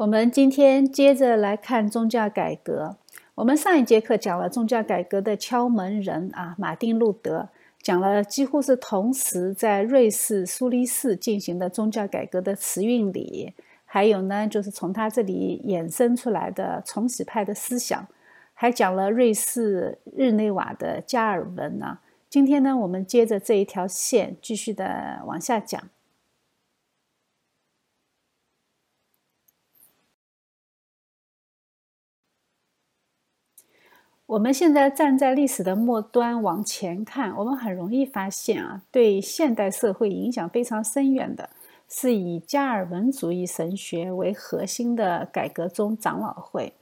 我们今天接着来看宗教改革。我们上一节课讲了宗教改革的敲门人啊，马丁·路德，讲了几乎是同时在瑞士苏黎世进行的宗教改革的词运礼，还有呢，就是从他这里衍生出来的重洗派的思想，还讲了瑞士日内瓦的加尔文呢。今天呢，我们接着这一条线继续的往下讲。我们现在站在历史的末端往前看，我们很容易发现啊，对现代社会影响非常深远的，是以加尔文主义神学为核心的改革宗长老会。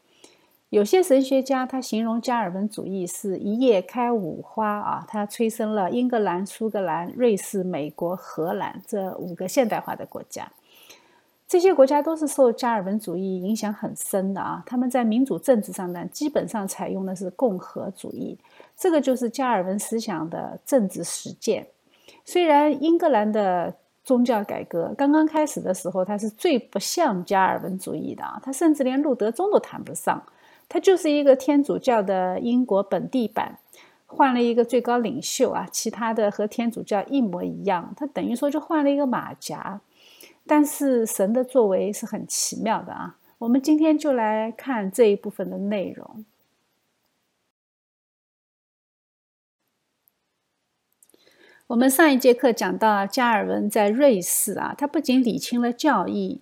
有些神学家他形容加尔文主义是一夜开五花啊，它催生了英格兰、苏格兰、瑞士、美国、荷兰这五个现代化的国家。这些国家都是受加尔文主义影响很深的啊！他们在民主政治上呢，基本上采用的是共和主义，这个就是加尔文思想的政治实践。虽然英格兰的宗教改革刚刚开始的时候，它是最不像加尔文主义的啊，它甚至连路德宗都谈不上，它就是一个天主教的英国本地版，换了一个最高领袖啊，其他的和天主教一模一样，它等于说就换了一个马甲。但是神的作为是很奇妙的啊！我们今天就来看这一部分的内容。我们上一节课讲到加尔文在瑞士啊，他不仅理清了教义，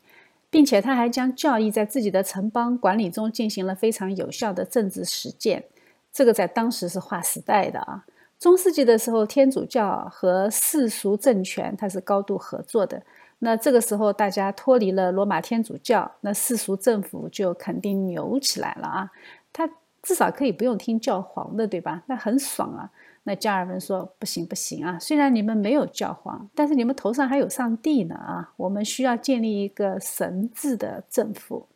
并且他还将教义在自己的城邦管理中进行了非常有效的政治实践。这个在当时是划时代的啊！中世纪的时候，天主教和世俗政权它是高度合作的。那这个时候，大家脱离了罗马天主教，那世俗政府就肯定牛起来了啊！他至少可以不用听教皇的，对吧？那很爽啊！那加尔文说：“不行，不行啊！虽然你们没有教皇，但是你们头上还有上帝呢啊！我们需要建立一个神治的政府。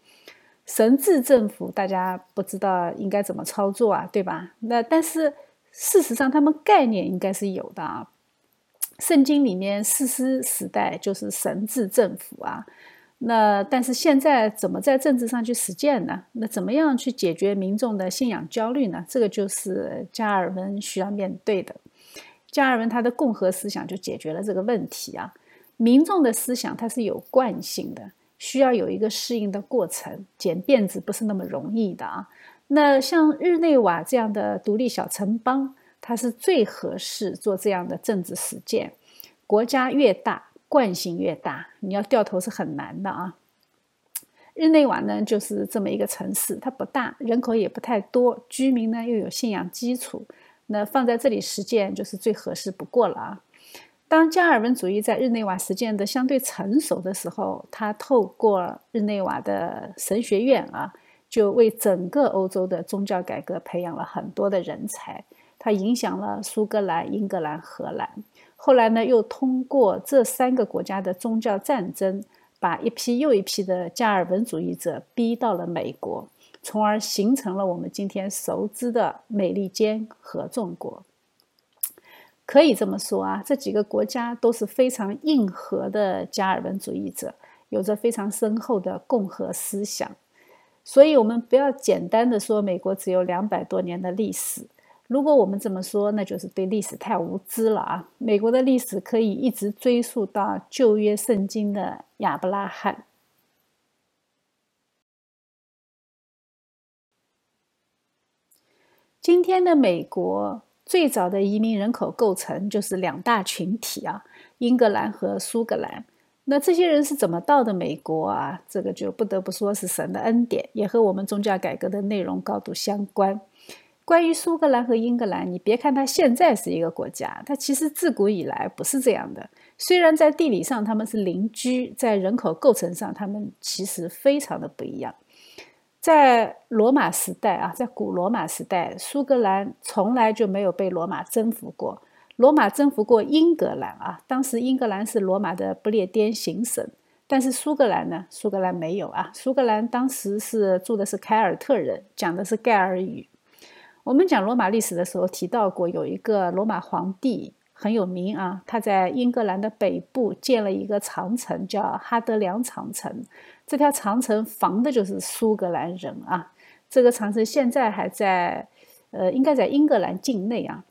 神治政府，大家不知道应该怎么操作啊，对吧？那但是事实上，他们概念应该是有的啊。”圣经里面，四师时代就是神治政府啊。那但是现在怎么在政治上去实践呢？那怎么样去解决民众的信仰焦虑呢？这个就是加尔文需要面对的。加尔文他的共和思想就解决了这个问题啊。民众的思想它是有惯性的，需要有一个适应的过程，剪辫子不是那么容易的啊。那像日内瓦这样的独立小城邦。它是最合适做这样的政治实践。国家越大，惯性越大，你要掉头是很难的啊。日内瓦呢，就是这么一个城市，它不大，人口也不太多，居民呢又有信仰基础，那放在这里实践就是最合适不过了啊。当加尔文主义在日内瓦实践的相对成熟的时候，他透过日内瓦的神学院啊，就为整个欧洲的宗教改革培养了很多的人才。它影响了苏格兰、英格兰、荷兰。后来呢，又通过这三个国家的宗教战争，把一批又一批的加尔文主义者逼到了美国，从而形成了我们今天熟知的美利坚合众国。可以这么说啊，这几个国家都是非常硬核的加尔文主义者，有着非常深厚的共和思想。所以，我们不要简单的说美国只有两百多年的历史。如果我们这么说，那就是对历史太无知了啊！美国的历史可以一直追溯到旧约圣经的亚伯拉罕。今天的美国最早的移民人口构成就是两大群体啊，英格兰和苏格兰。那这些人是怎么到的美国啊？这个就不得不说是神的恩典，也和我们宗教改革的内容高度相关。关于苏格兰和英格兰，你别看它现在是一个国家，它其实自古以来不是这样的。虽然在地理上他们是邻居，在人口构成上他们其实非常的不一样。在罗马时代啊，在古罗马时代，苏格兰从来就没有被罗马征服过。罗马征服过英格兰啊，当时英格兰是罗马的不列颠行省，但是苏格兰呢，苏格兰没有啊。苏格兰当时是住的是凯尔特人，讲的是盖尔语。我们讲罗马历史的时候提到过，有一个罗马皇帝很有名啊，他在英格兰的北部建了一个长城，叫哈德良长城。这条长城防的就是苏格兰人啊。这个长城现在还在，呃，应该在英格兰境内啊。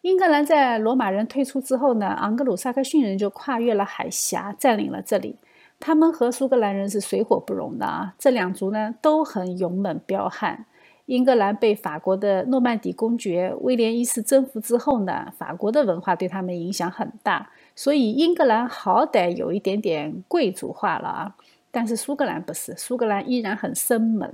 英格兰在罗马人退出之后呢，昂格鲁萨克逊人就跨越了海峡，占领了这里。他们和苏格兰人是水火不容的啊。这两族呢都很勇猛彪悍。英格兰被法国的诺曼底公爵威廉一世征服之后呢，法国的文化对他们影响很大，所以英格兰好歹有一点点贵族化了啊。但是苏格兰不是，苏格兰依然很生猛。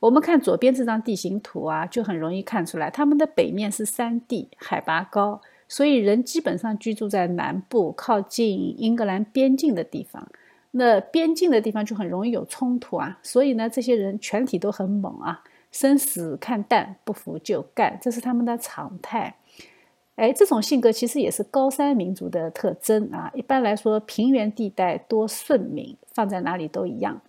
我们看左边这张地形图啊，就很容易看出来，他们的北面是山地，海拔高，所以人基本上居住在南部，靠近英格兰边境的地方。那边境的地方就很容易有冲突啊，所以呢，这些人全体都很猛啊，生死看淡，不服就干，这是他们的常态。哎，这种性格其实也是高山民族的特征啊。一般来说，平原地带多顺民，放在哪里都一样。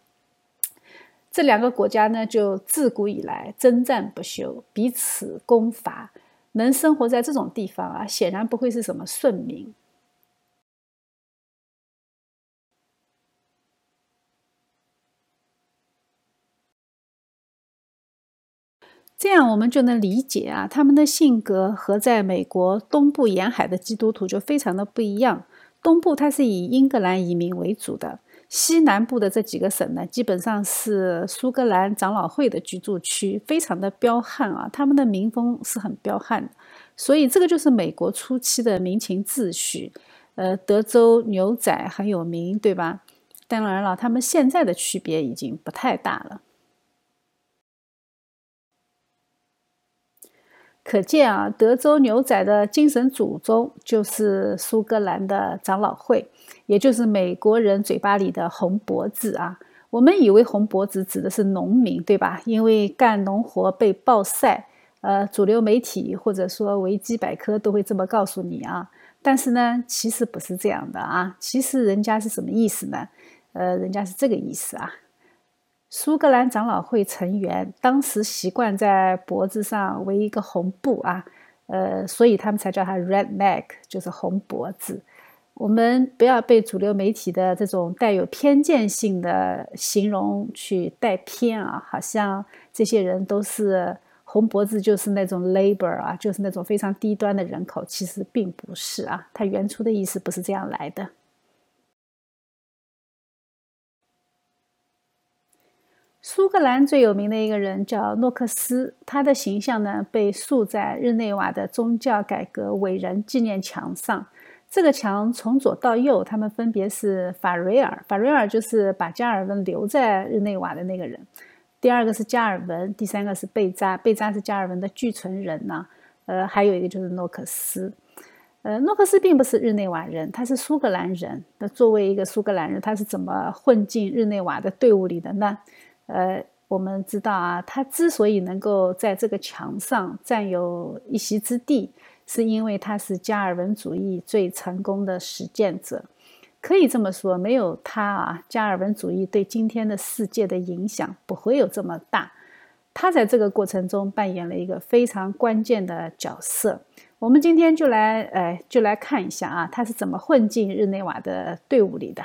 这两个国家呢，就自古以来征战不休，彼此攻伐，能生活在这种地方啊，显然不会是什么顺民。这样我们就能理解啊，他们的性格和在美国东部沿海的基督徒就非常的不一样。东部它是以英格兰移民为主的。西南部的这几个省呢，基本上是苏格兰长老会的居住区，非常的彪悍啊，他们的民风是很彪悍，所以这个就是美国初期的民情秩序。呃，德州牛仔很有名，对吧？当然了，他们现在的区别已经不太大了。可见啊，德州牛仔的精神祖宗就是苏格兰的长老会，也就是美国人嘴巴里的红脖子啊。我们以为红脖子指的是农民，对吧？因为干农活被暴晒，呃，主流媒体或者说维基百科都会这么告诉你啊。但是呢，其实不是这样的啊。其实人家是什么意思呢？呃，人家是这个意思啊。苏格兰长老会成员当时习惯在脖子上围一个红布啊，呃，所以他们才叫它 Red Neck，就是红脖子。我们不要被主流媒体的这种带有偏见性的形容去带偏啊，好像这些人都是红脖子，就是那种 labor 啊，就是那种非常低端的人口，其实并不是啊，它原初的意思不是这样来的。苏格兰最有名的一个人叫诺克斯，他的形象呢被塑在日内瓦的宗教改革伟人纪念墙上。这个墙从左到右，他们分别是法瑞尔，法瑞尔就是把加尔文留在日内瓦的那个人；第二个是加尔文，第三个是贝扎，贝扎是加尔文的继承人呐。呃，还有一个就是诺克斯。呃，诺克斯并不是日内瓦人，他是苏格兰人。那作为一个苏格兰人，他是怎么混进日内瓦的队伍里的呢？呃，我们知道啊，他之所以能够在这个墙上占有一席之地，是因为他是加尔文主义最成功的实践者。可以这么说，没有他啊，加尔文主义对今天的世界的影响不会有这么大。他在这个过程中扮演了一个非常关键的角色。我们今天就来，呃，就来看一下啊，他是怎么混进日内瓦的队伍里的。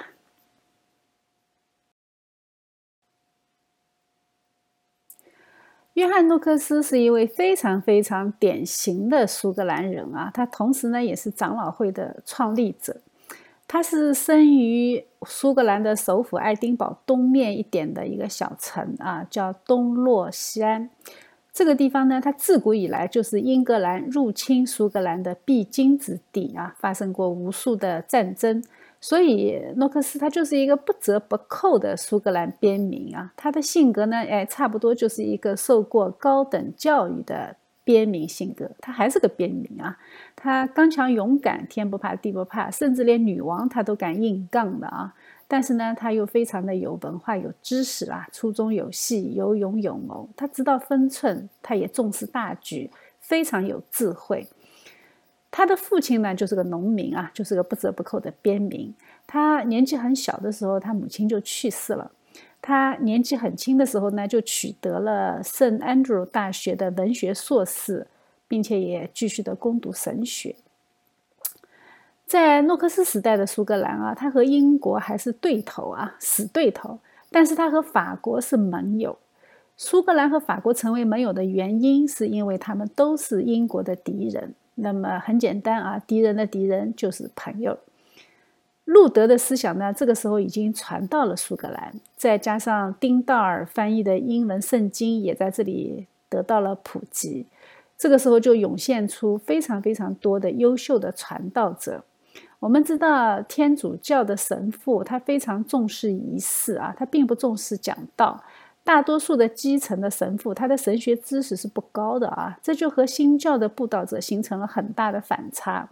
约翰·诺克斯是一位非常非常典型的苏格兰人啊，他同时呢也是长老会的创立者。他是生于苏格兰的首府爱丁堡东面一点的一个小城啊，叫东洛西安。这个地方呢，它自古以来就是英格兰入侵苏格兰的必经之地啊，发生过无数的战争。所以诺克斯他就是一个不折不扣的苏格兰边民啊，他的性格呢，哎，差不多就是一个受过高等教育的边民性格，他还是个边民啊，他刚强勇敢，天不怕地不怕，甚至连女王他都敢硬杠的啊。但是呢，他又非常的有文化、有知识啊，粗中有细，有勇有谋，他知道分寸，他也重视大局，非常有智慧。他的父亲呢，就是个农民啊，就是个不折不扣的边民。他年纪很小的时候，他母亲就去世了。他年纪很轻的时候呢，就取得了圣安德鲁大学的文学硕士，并且也继续的攻读神学。在诺克斯时代的苏格兰啊，他和英国还是对头啊，死对头。但是他和法国是盟友。苏格兰和法国成为盟友的原因，是因为他们都是英国的敌人。那么很简单啊，敌人的敌人就是朋友。路德的思想呢，这个时候已经传到了苏格兰，再加上丁道尔翻译的英文圣经也在这里得到了普及。这个时候就涌现出非常非常多的优秀的传道者。我们知道天主教的神父他非常重视仪式啊，他并不重视讲道。大多数的基层的神父他的神学知识是不高的啊，这就和新教的布道者形成了很大的反差。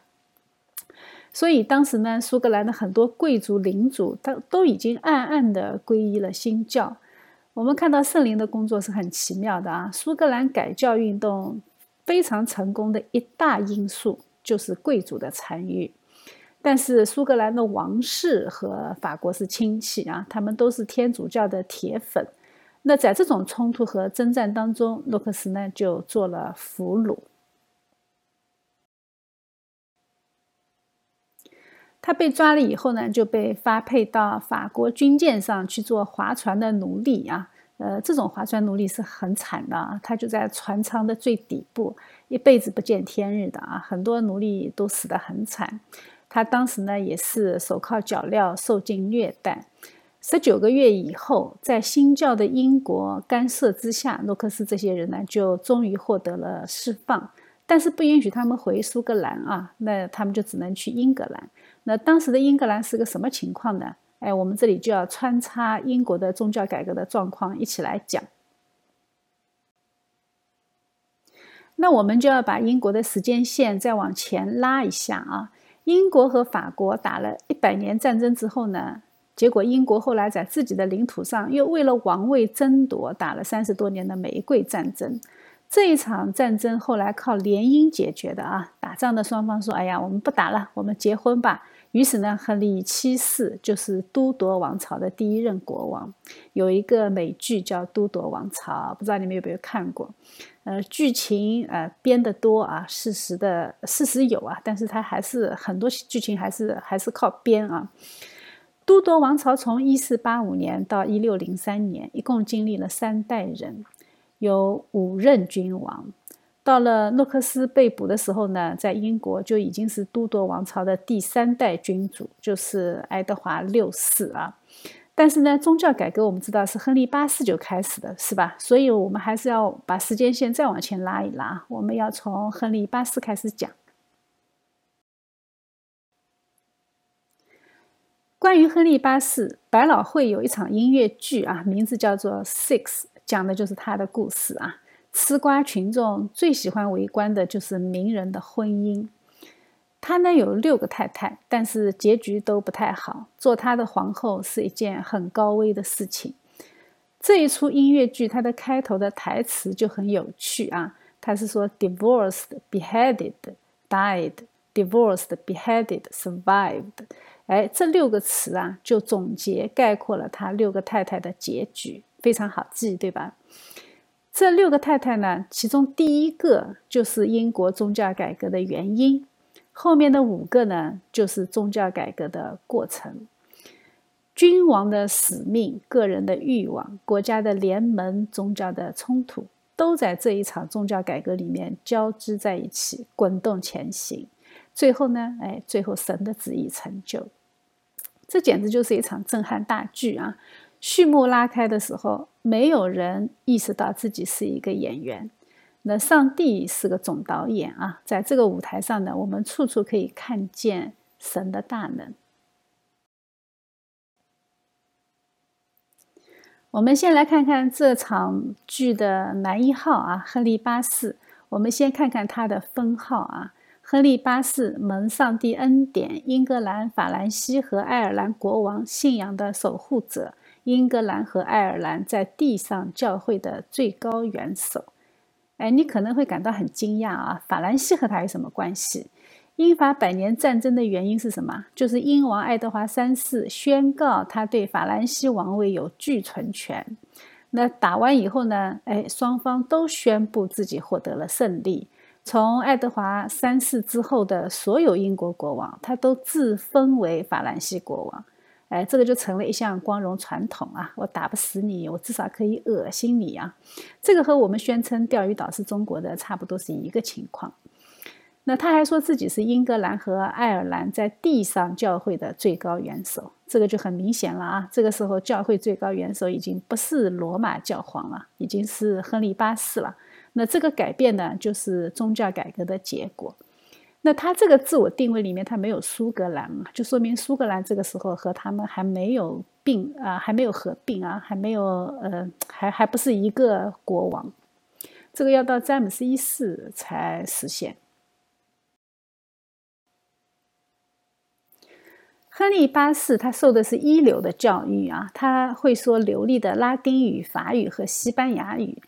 所以当时呢，苏格兰的很多贵族领主他都已经暗暗地皈依了新教。我们看到圣灵的工作是很奇妙的啊，苏格兰改教运动。非常成功的一大因素就是贵族的参与，但是苏格兰的王室和法国是亲戚啊，他们都是天主教的铁粉。那在这种冲突和征战当中，诺克斯呢就做了俘虏。他被抓了以后呢，就被发配到法国军舰上去做划船的奴隶啊。呃，这种划船奴隶是很惨的啊，他就在船舱的最底部，一辈子不见天日的啊，很多奴隶都死得很惨。他当时呢也是手铐脚镣，受尽虐待。十九个月以后，在新教的英国干涉之下，诺克斯这些人呢就终于获得了释放，但是不允许他们回苏格兰啊，那他们就只能去英格兰。那当时的英格兰是个什么情况呢？哎，我们这里就要穿插英国的宗教改革的状况一起来讲。那我们就要把英国的时间线再往前拉一下啊。英国和法国打了一百年战争之后呢，结果英国后来在自己的领土上又为了王位争夺打了三十多年的玫瑰战争。这一场战争后来靠联姻解决的啊。打仗的双方说：“哎呀，我们不打了，我们结婚吧。”于是呢，亨利七世就是都铎王朝的第一任国王。有一个美剧叫《都铎王朝》，不知道你们有没有看过？呃，剧情呃编得多啊，事实的事实有啊，但是它还是很多剧情还是还是靠编啊。都铎王朝从一四八五年到一六零三年，一共经历了三代人，有五任君王。到了诺克斯被捕的时候呢，在英国就已经是都铎王朝的第三代君主，就是爱德华六世啊。但是呢，宗教改革我们知道是亨利八世就开始的，是吧？所以我们还是要把时间线再往前拉一拉，我们要从亨利八世开始讲。关于亨利八世，百老汇有一场音乐剧啊，名字叫做《Six》，讲的就是他的故事啊。吃瓜群众最喜欢围观的就是名人的婚姻。他呢有六个太太，但是结局都不太好。做他的皇后是一件很高危的事情。这一出音乐剧，它的开头的台词就很有趣啊。他是说：“divorced, beheaded, died; divorced, beheaded, survived。”哎，这六个词啊，就总结概括了他六个太太的结局，非常好记，对吧？这六个太太呢，其中第一个就是英国宗教改革的原因，后面的五个呢，就是宗教改革的过程。君王的使命、个人的欲望、国家的联盟、宗教的冲突，都在这一场宗教改革里面交织在一起，滚动前行。最后呢，哎，最后神的旨意成就，这简直就是一场震撼大剧啊！序幕拉开的时候，没有人意识到自己是一个演员。那上帝是个总导演啊，在这个舞台上呢，我们处处可以看见神的大能。我们先来看看这场剧的男一号啊，亨利八世。我们先看看他的封号啊，亨利八世蒙上帝恩典，英格兰、法兰西和爱尔兰国王信仰的守护者。英格兰和爱尔兰在地上教会的最高元首，哎，你可能会感到很惊讶啊！法兰西和他有什么关系？英法百年战争的原因是什么？就是英王爱德华三世宣告他对法兰西王位有据存权。那打完以后呢？哎，双方都宣布自己获得了胜利。从爱德华三世之后的所有英国国王，他都自封为法兰西国王。哎，这个就成了一项光荣传统啊！我打不死你，我至少可以恶心你啊！这个和我们宣称钓鱼岛是中国的差不多是一个情况。那他还说自己是英格兰和爱尔兰在地上教会的最高元首，这个就很明显了啊！这个时候教会最高元首已经不是罗马教皇了，已经是亨利八世了。那这个改变呢，就是宗教改革的结果。那他这个自我定位里面，他没有苏格兰嘛，就说明苏格兰这个时候和他们还没有并啊，还没有合并啊，还没有呃，还还不是一个国王。这个要到詹姆斯一世才实现。亨利八世他受的是一流的教育啊，他会说流利的拉丁语、法语和西班牙语。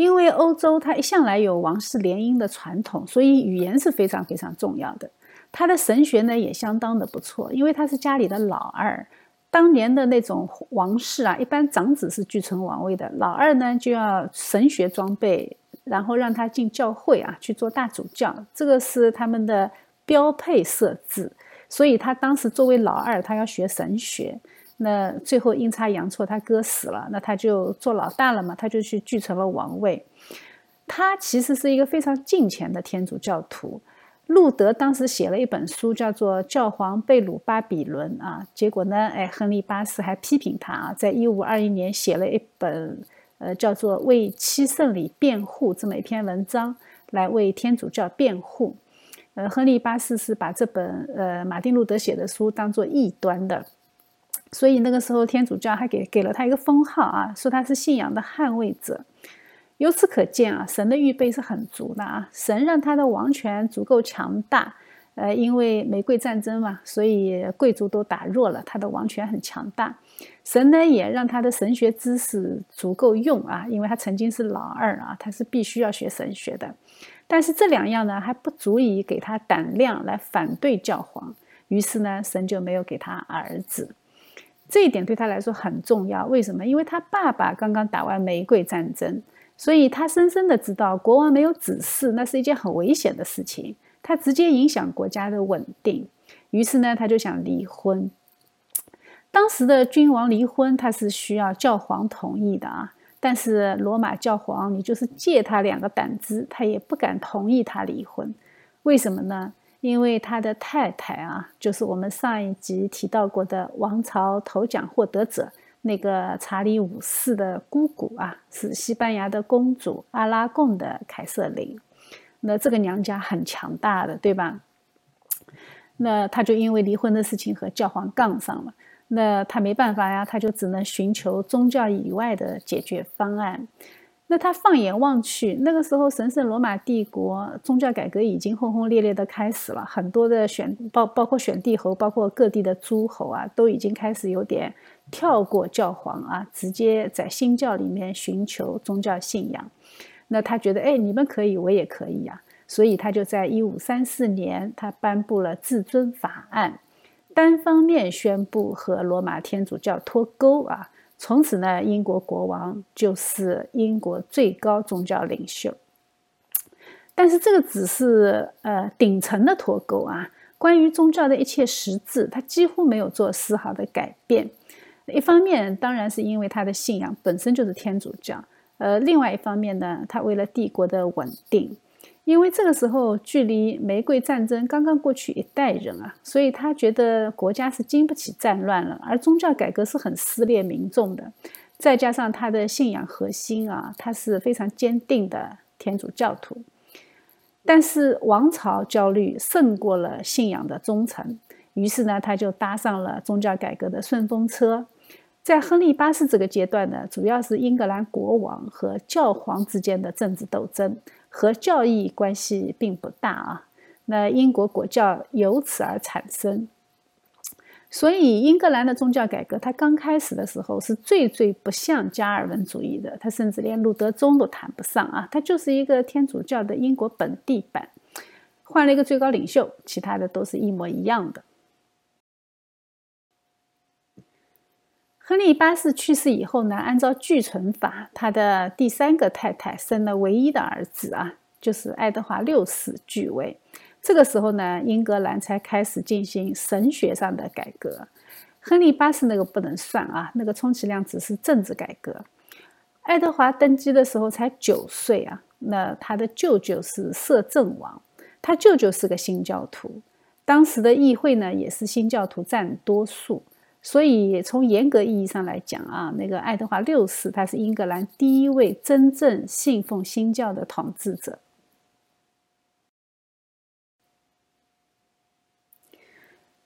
因为欧洲它一向来有王室联姻的传统，所以语言是非常非常重要的。他的神学呢也相当的不错，因为他是家里的老二。当年的那种王室啊，一般长子是继承王位的，老二呢就要神学装备，然后让他进教会啊去做大主教，这个是他们的标配设置。所以他当时作为老二，他要学神学。那最后阴差阳错，他哥死了，那他就做老大了嘛，他就去继承了王位。他其实是一个非常敬虔的天主教徒。路德当时写了一本书，叫做《教皇被掳巴比伦》啊，结果呢，哎，亨利八世还批评他啊，在一五二一年写了一本呃叫做《为七圣礼辩护》这么一篇文章，来为天主教辩护。呃，亨利八世是把这本呃马丁路德写的书当做异端的。所以那个时候，天主教还给给了他一个封号啊，说他是信仰的捍卫者。由此可见啊，神的预备是很足的啊，神让他的王权足够强大。呃，因为玫瑰战争嘛，所以贵族都打弱了，他的王权很强大。神呢也让他的神学知识足够用啊，因为他曾经是老二啊，他是必须要学神学的。但是这两样呢还不足以给他胆量来反对教皇，于是呢，神就没有给他儿子。这一点对他来说很重要。为什么？因为他爸爸刚刚打完玫瑰战争，所以他深深的知道国王没有子嗣，那是一件很危险的事情，他直接影响国家的稳定。于是呢，他就想离婚。当时的君王离婚，他是需要教皇同意的啊。但是罗马教皇，你就是借他两个胆子，他也不敢同意他离婚。为什么呢？因为他的太太啊，就是我们上一集提到过的王朝头奖获得者那个查理五世的姑姑啊，是西班牙的公主阿拉贡的凯瑟琳。那这个娘家很强大的，对吧？那他就因为离婚的事情和教皇杠上了。那他没办法呀，他就只能寻求宗教以外的解决方案。那他放眼望去，那个时候神圣罗马帝国宗教改革已经轰轰烈烈的开始了，很多的选包包括选帝侯，包括各地的诸侯啊，都已经开始有点跳过教皇啊，直接在新教里面寻求宗教信仰。那他觉得，哎，你们可以，我也可以呀，所以他就在一五三四年，他颁布了至尊法案，单方面宣布和罗马天主教脱钩啊。从此呢，英国国王就是英国最高宗教领袖。但是这个只是呃顶层的脱钩啊，关于宗教的一切实质，他几乎没有做丝毫的改变。一方面当然是因为他的信仰本身就是天主教，呃，另外一方面呢，他为了帝国的稳定。因为这个时候距离玫瑰战争刚刚过去一代人啊，所以他觉得国家是经不起战乱了，而宗教改革是很撕裂民众的。再加上他的信仰核心啊，他是非常坚定的天主教徒。但是王朝焦虑胜过了信仰的忠诚，于是呢，他就搭上了宗教改革的顺风车。在亨利八世这个阶段呢，主要是英格兰国王和教皇之间的政治斗争。和教义关系并不大啊，那英国国教由此而产生。所以英格兰的宗教改革，它刚开始的时候是最最不像加尔文主义的，它甚至连路德宗都谈不上啊，它就是一个天主教的英国本地版，换了一个最高领袖，其他的都是一模一样的。亨利八世去世以后呢，按照继承法，他的第三个太太生了唯一的儿子啊，就是爱德华六世继位。这个时候呢，英格兰才开始进行神学上的改革。亨利八世那个不能算啊，那个充其量只是政治改革。爱德华登基的时候才九岁啊，那他的舅舅是摄政王，他舅舅是个新教徒，当时的议会呢也是新教徒占多数，所以从严格意义上来讲啊，那个爱德华六世他是英格兰第一位真正信奉新教的统治者。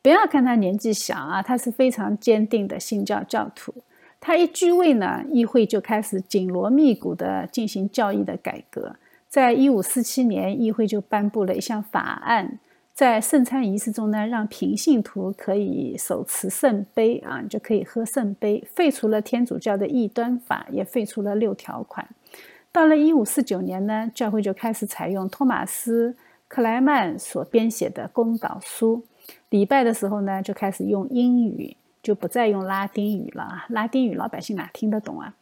不要看他年纪小啊，他是非常坚定的新教教徒。他一继位呢，议会就开始紧锣密鼓地进行教义的改革。在一五四七年，议会就颁布了一项法案，在圣餐仪式中呢，让平信徒可以手持圣杯啊，就可以喝圣杯，废除了天主教的异端法，也废除了六条款。到了一五四九年呢，教会就开始采用托马斯·克莱曼所编写的公祷书，礼拜的时候呢，就开始用英语。就不再用拉丁语了！拉丁语老百姓哪听得懂啊？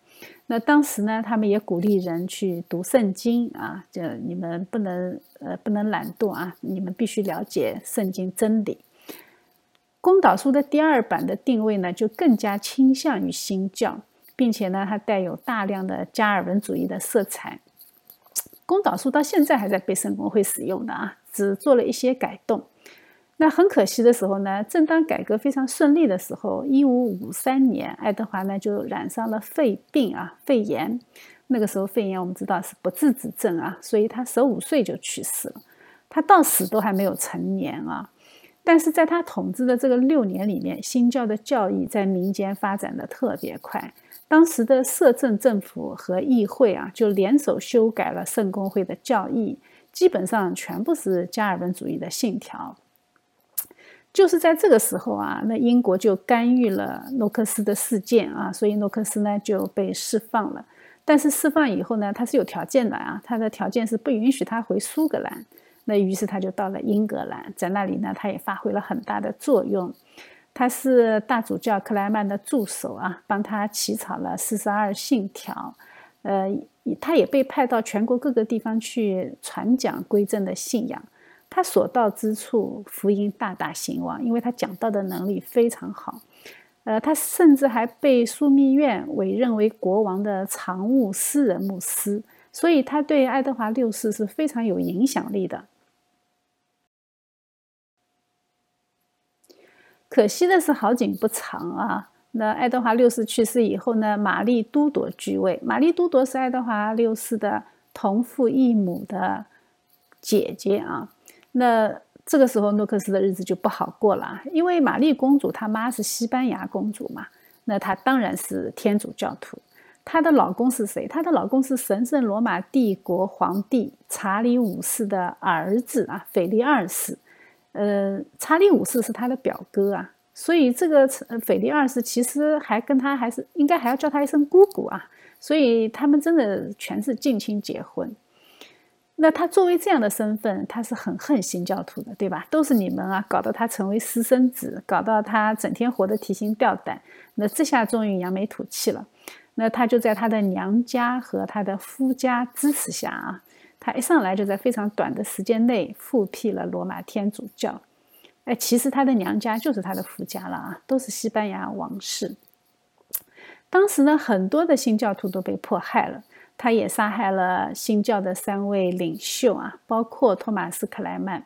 那当时呢，他们也鼓励人去读圣经啊，这你们不能呃不能懒惰啊，你们必须了解圣经真理。公祷书的第二版的定位呢，就更加倾向于新教，并且呢，它带有大量的加尔文主义的色彩。公祷书到现在还在被圣公会使用的啊，只做了一些改动。那很可惜的时候呢，正当改革非常顺利的时候，一五五三年，爱德华呢就染上了肺病啊，肺炎。那个时候肺炎我们知道是不治之症啊，所以他十五岁就去世了。他到死都还没有成年啊。但是在他统治的这个六年里面，新教的教义在民间发展的特别快。当时的摄政政府和议会啊，就联手修改了圣公会的教义，基本上全部是加尔文主义的信条。就是在这个时候啊，那英国就干预了诺克斯的事件啊，所以诺克斯呢就被释放了。但是释放以后呢，他是有条件的啊，他的条件是不允许他回苏格兰。那于是他就到了英格兰，在那里呢，他也发挥了很大的作用。他是大主教克莱曼的助手啊，帮他起草了四十二信条。呃，他也被派到全国各个地方去传讲归正的信仰。他所到之处，福音大大兴旺，因为他讲道的能力非常好。呃，他甚至还被枢密院委任为国王的常务私人牧师，所以他对爱德华六世是非常有影响力的。可惜的是，好景不长啊。那爱德华六世去世以后呢，玛丽都铎继位。玛丽都铎是爱德华六世的同父异母的姐姐啊。那这个时候，诺克斯的日子就不好过了，因为玛丽公主她妈是西班牙公主嘛，那她当然是天主教徒。她的老公是谁？她的老公是神圣罗马帝国皇帝查理五世的儿子啊，腓力二世。呃，查理五世是他的表哥啊，所以这个腓力二世其实还跟他还是应该还要叫他一声姑姑啊，所以他们真的全是近亲结婚。那他作为这样的身份，他是很恨新教徒的，对吧？都是你们啊，搞得他成为私生子，搞到他整天活得提心吊胆。那这下终于扬眉吐气了。那他就在他的娘家和他的夫家支持下啊，他一上来就在非常短的时间内复辟了罗马天主教。哎，其实他的娘家就是他的夫家了啊，都是西班牙王室。当时呢，很多的新教徒都被迫害了。他也杀害了新教的三位领袖啊，包括托马斯·克莱曼，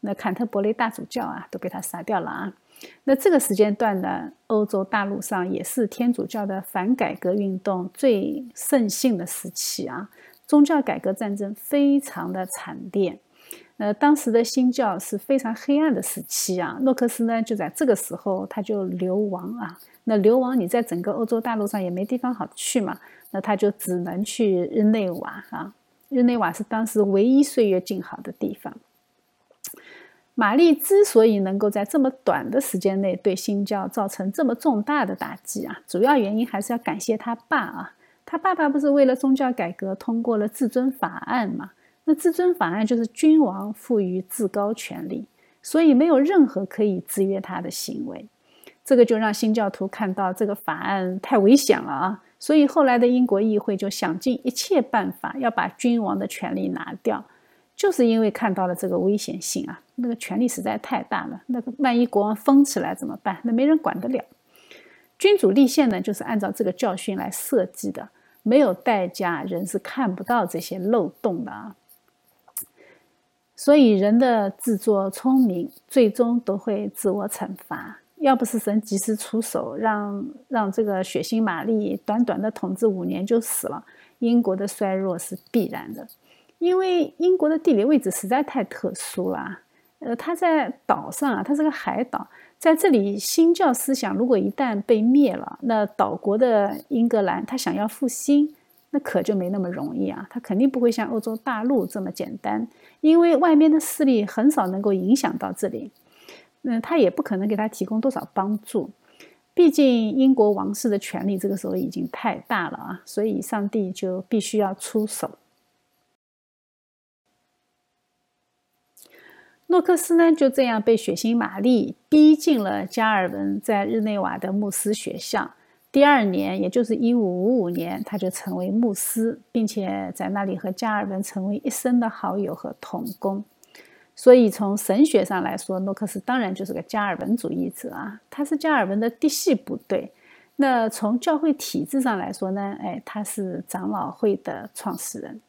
那坎特伯雷大主教啊，都被他杀掉了啊。那这个时间段呢，欧洲大陆上也是天主教的反改革运动最盛行的时期啊，宗教改革战争非常的惨烈。那当时的新教是非常黑暗的时期啊。诺克斯呢，就在这个时候他就流亡啊。那流亡，你在整个欧洲大陆上也没地方好去嘛。那他就只能去日内瓦啊，日内瓦是当时唯一岁月静好的地方。玛丽之所以能够在这么短的时间内对新教造成这么重大的打击啊，主要原因还是要感谢他爸啊。他爸爸不是为了宗教改革通过了至尊法案嘛？那至尊法案就是君王赋予至高权力，所以没有任何可以制约他的行为。这个就让新教徒看到这个法案太危险了啊。所以后来的英国议会就想尽一切办法要把君王的权力拿掉。就是因为看到了这个危险性啊，那个权力实在太大了，那个万一国王疯起来怎么办？那没人管得了。君主立宪呢，就是按照这个教训来设计的，没有代价，人是看不到这些漏洞的啊。所以人的自作聪明，最终都会自我惩罚。要不是神及时出手，让让这个血腥玛丽短短的统治五年就死了，英国的衰弱是必然的。因为英国的地理位置实在太特殊了，呃，它在岛上啊，它是个海岛，在这里新教思想如果一旦被灭了，那岛国的英格兰它想要复兴，那可就没那么容易啊，它肯定不会像欧洲大陆这么简单，因为外面的势力很少能够影响到这里，那他也不可能给他提供多少帮助，毕竟英国王室的权力这个时候已经太大了啊，所以上帝就必须要出手。诺克斯呢，就这样被血腥玛丽逼进了加尔文在日内瓦的牧师学校。第二年，也就是一五五五年，他就成为牧师，并且在那里和加尔文成为一生的好友和同工。所以，从神学上来说，诺克斯当然就是个加尔文主义者啊，他是加尔文的嫡系部队。那从教会体制上来说呢，哎，他是长老会的创始人。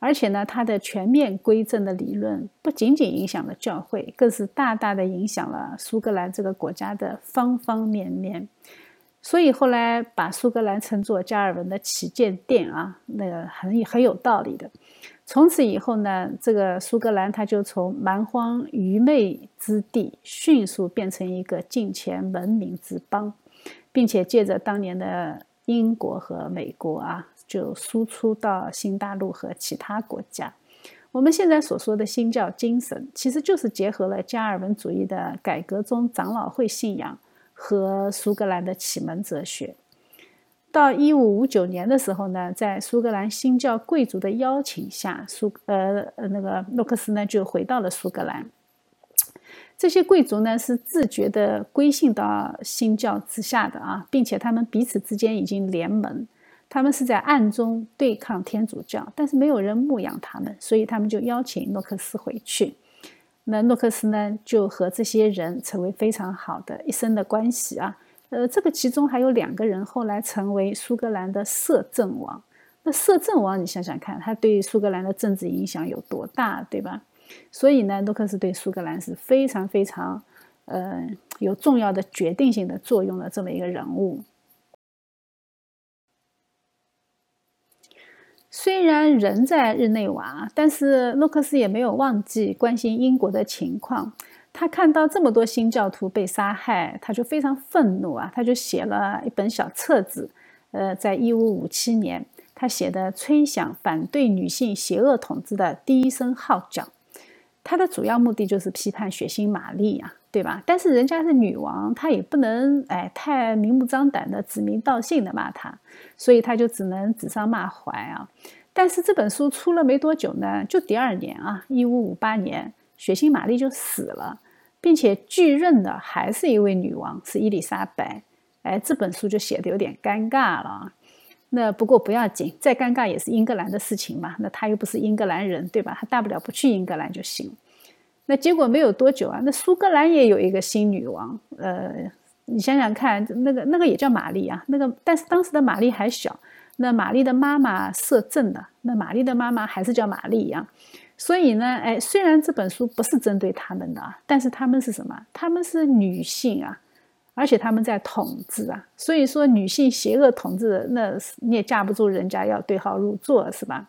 而且呢，他的全面归正的理论不仅仅影响了教会，更是大大的影响了苏格兰这个国家的方方面面。所以后来把苏格兰称作加尔文的旗舰店啊，那个很很有道理的。从此以后呢，这个苏格兰它就从蛮荒愚昧之地迅速变成一个近前文明之邦，并且借着当年的英国和美国啊。就输出到新大陆和其他国家。我们现在所说的新教精神，其实就是结合了加尔文主义的改革中长老会信仰和苏格兰的启蒙哲学。到一五五九年的时候呢，在苏格兰新教贵族的邀请下，苏呃那个诺克斯呢就回到了苏格兰。这些贵族呢是自觉的归信到新教之下的啊，并且他们彼此之间已经联盟。他们是在暗中对抗天主教，但是没有人牧养他们，所以他们就邀请诺克斯回去。那诺克斯呢，就和这些人成为非常好的一生的关系啊。呃，这个其中还有两个人后来成为苏格兰的摄政王。那摄政王，你想想看，他对苏格兰的政治影响有多大，对吧？所以呢，诺克斯对苏格兰是非常非常，呃，有重要的决定性的作用的这么一个人物。虽然人在日内瓦，但是诺克斯也没有忘记关心英国的情况。他看到这么多新教徒被杀害，他就非常愤怒啊！他就写了一本小册子。呃，在一五五七年，他写的吹响反对女性邪恶统治的第一声号角。他的主要目的就是批判血腥玛丽呀，对吧？但是人家是女王，她也不能哎太明目张胆的指名道姓的骂她，所以他就只能指桑骂槐啊。但是这本书出了没多久呢，就第二年啊，一五五八年，血腥玛丽就死了，并且继任的还是一位女王，是伊丽莎白。哎，这本书就写的有点尴尬了。那不过不要紧，再尴尬也是英格兰的事情嘛。那他又不是英格兰人，对吧？他大不了不去英格兰就行。那结果没有多久啊，那苏格兰也有一个新女王。呃，你想想看，那个那个也叫玛丽啊。那个但是当时的玛丽还小。那玛丽的妈妈摄政的，那玛丽的妈妈还是叫玛丽一样。所以呢，哎，虽然这本书不是针对他们的，但是他们是什么？他们是女性啊。而且他们在统治啊，所以说女性邪恶统治，那你也架不住人家要对号入座，是吧？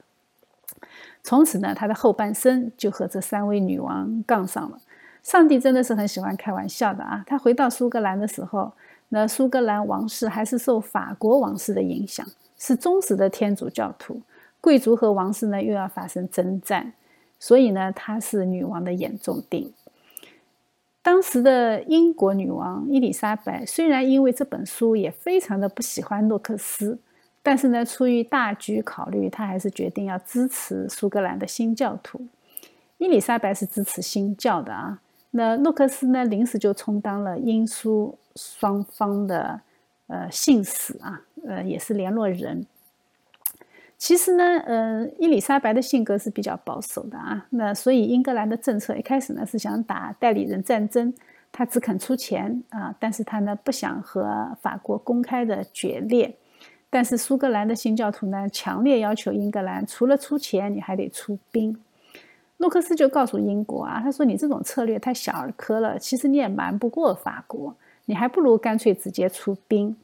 从此呢，他的后半生就和这三位女王杠上了。上帝真的是很喜欢开玩笑的啊！他回到苏格兰的时候，那苏格兰王室还是受法国王室的影响，是忠实的天主教徒。贵族和王室呢又要发生征战，所以呢，他是女王的眼中钉。当时的英国女王伊丽莎白虽然因为这本书也非常的不喜欢诺克斯，但是呢，出于大局考虑，他还是决定要支持苏格兰的新教徒。伊丽莎白是支持新教的啊，那诺克斯呢，临时就充当了英苏双方的呃信使啊，呃，也是联络人。其实呢，呃，伊丽莎白的性格是比较保守的啊。那所以英格兰的政策一开始呢是想打代理人战争，他只肯出钱啊，但是他呢不想和法国公开的决裂。但是苏格兰的新教徒呢强烈要求英格兰除了出钱，你还得出兵。诺克斯就告诉英国啊，他说你这种策略太小儿科了，其实你也瞒不过法国，你还不如干脆直接出兵。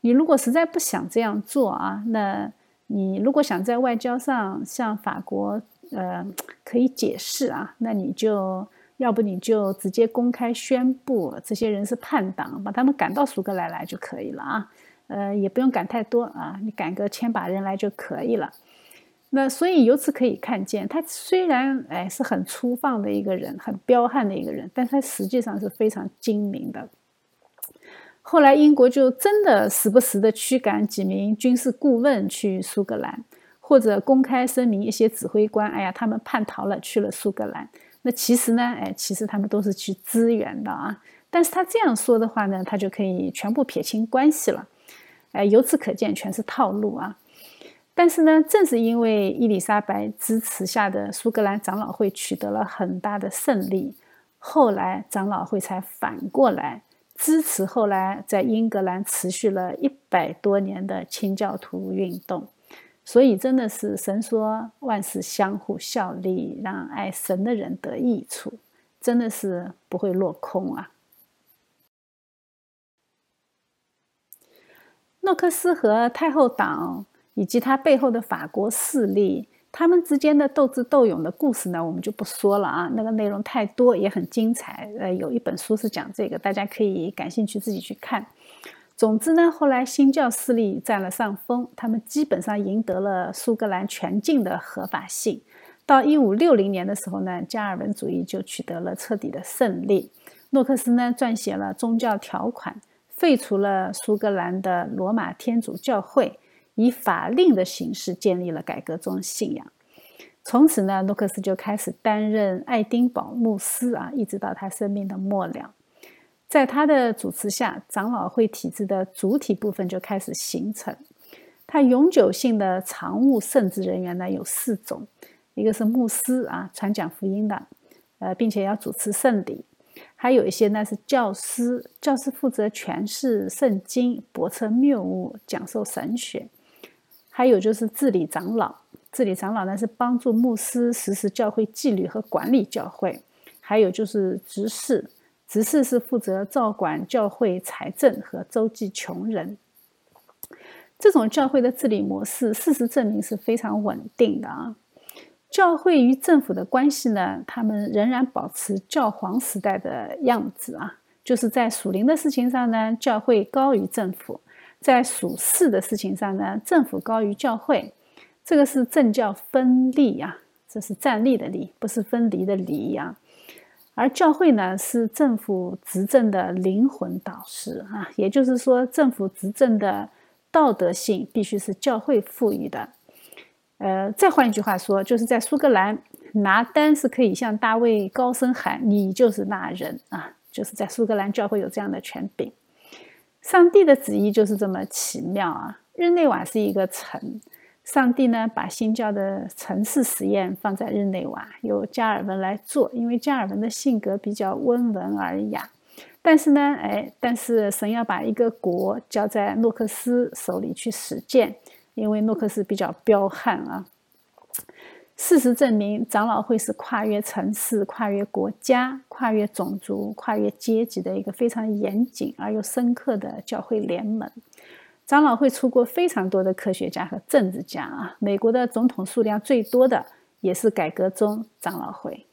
你如果实在不想这样做啊，那。你如果想在外交上向法国，呃，可以解释啊，那你就要不你就直接公开宣布这些人是叛党，把他们赶到苏格兰来就可以了啊，呃，也不用赶太多啊，你赶个千把人来就可以了。那所以由此可以看见，他虽然哎是很粗放的一个人，很彪悍的一个人，但他实际上是非常精明的。后来，英国就真的时不时的驱赶几名军事顾问去苏格兰，或者公开声明一些指挥官：“哎呀，他们叛逃了，去了苏格兰。”那其实呢，哎，其实他们都是去支援的啊。但是他这样说的话呢，他就可以全部撇清关系了。哎，由此可见，全是套路啊。但是呢，正是因为伊丽莎白支持下的苏格兰长老会取得了很大的胜利，后来长老会才反过来。支持后来在英格兰持续了一百多年的清教徒运动，所以真的是神说万事相互效力，让爱神的人得益处，真的是不会落空啊。诺克斯和太后党以及他背后的法国势力。他们之间的斗智斗勇的故事呢，我们就不说了啊，那个内容太多，也很精彩。呃，有一本书是讲这个，大家可以感兴趣自己去看。总之呢，后来新教势力占了上风，他们基本上赢得了苏格兰全境的合法性。到一五六零年的时候呢，加尔文主义就取得了彻底的胜利。诺克斯呢，撰写了宗教条款，废除了苏格兰的罗马天主教会。以法令的形式建立了改革宗信仰。从此呢，诺克斯就开始担任爱丁堡牧师啊，一直到他生命的末了。在他的主持下，长老会体制的主体部分就开始形成。他永久性的常务圣职人员呢有四种：一个是牧师啊，传讲福音的，呃，并且要主持圣礼；还有一些呢是教师，教师负责诠释圣经、驳斥谬误、讲授神学。还有就是治理长老，治理长老呢是帮助牧师实施教会纪律和管理教会。还有就是执事，执事是负责照管教会财政和周济穷人。这种教会的治理模式，事实证明是非常稳定的啊。教会与政府的关系呢，他们仍然保持教皇时代的样子啊，就是在属灵的事情上呢，教会高于政府。在属世的事情上呢，政府高于教会，这个是政教分立呀，这是站立的立，不是分离的离呀。而教会呢，是政府执政的灵魂导师啊，也就是说，政府执政的道德性必须是教会赋予的。呃，再换一句话说，就是在苏格兰，拿单是可以向大卫高声喊：“你就是那人啊！”就是在苏格兰教会有这样的权柄。上帝的旨意就是这么奇妙啊！日内瓦是一个城，上帝呢把新教的城市实验放在日内瓦，由加尔文来做，因为加尔文的性格比较温文尔雅。但是呢，哎，但是神要把一个国交在诺克斯手里去实践，因为诺克斯比较彪悍啊。事实证明，长老会是跨越城市、跨越国家、跨越种族、跨越阶级的一个非常严谨而又深刻的教会联盟。长老会出过非常多的科学家和政治家啊，美国的总统数量最多的也是改革中长老会。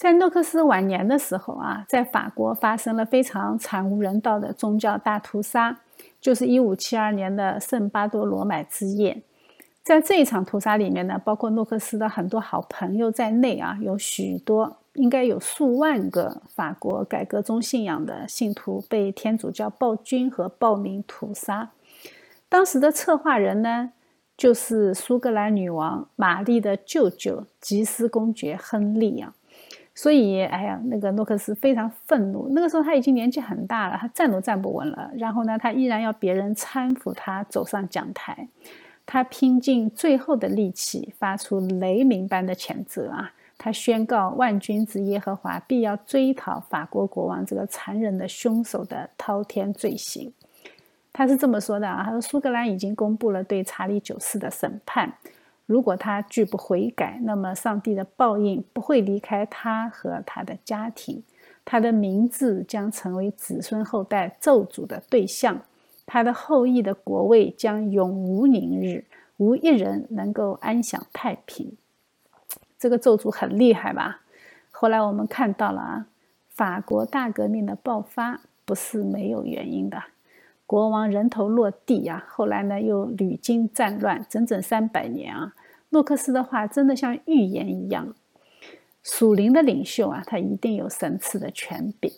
在诺克斯晚年的时候啊，在法国发生了非常惨无人道的宗教大屠杀。就是一五七二年的圣巴多罗买之夜，在这一场屠杀里面呢，包括诺克斯的很多好朋友在内啊，有许多，应该有数万个法国改革宗信仰的信徒被天主教暴君和暴民屠杀。当时的策划人呢，就是苏格兰女王玛丽的舅舅吉斯公爵亨利啊。所以，哎呀，那个诺克斯非常愤怒。那个时候他已经年纪很大了，他站都站不稳了。然后呢，他依然要别人搀扶他走上讲台。他拼尽最后的力气，发出雷鸣般的谴责啊！他宣告万军之耶和华必要追讨法国国王这个残忍的凶手的滔天罪行。他是这么说的啊：“他说苏格兰已经公布了对查理九世的审判。”如果他拒不悔改，那么上帝的报应不会离开他和他的家庭，他的名字将成为子孙后代咒诅的对象，他的后裔的国位将永无宁日，无一人能够安享太平。这个咒诅很厉害吧？后来我们看到了啊，法国大革命的爆发不是没有原因的。国王人头落地啊，后来呢又屡经战乱，整整三百年啊。诺克斯的话真的像预言一样，属灵的领袖啊，他一定有神赐的权柄。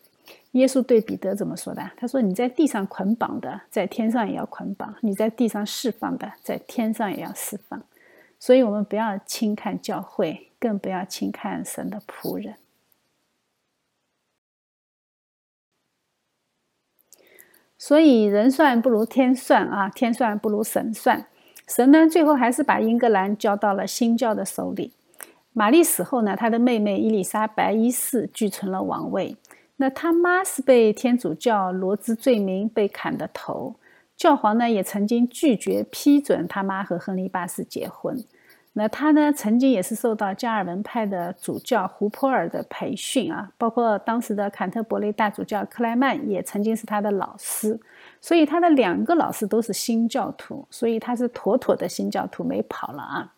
耶稣对彼得怎么说的？他说：“你在地上捆绑的，在天上也要捆绑；你在地上释放的，在天上也要释放。”所以，我们不要轻看教会，更不要轻看神的仆人。所以，人算不如天算啊，天算不如神算。神呢，最后还是把英格兰交到了新教的手里。玛丽死后呢，她的妹妹伊丽莎白一世继承了王位。那她妈是被天主教罗织罪名被砍的头。教皇呢，也曾经拒绝批准他妈和亨利八世结婚。那他呢，曾经也是受到加尔文派的主教胡珀尔的培训啊，包括当时的坎特伯雷大主教克莱曼也曾经是他的老师。所以他的两个老师都是新教徒，所以他是妥妥的新教徒，没跑了啊。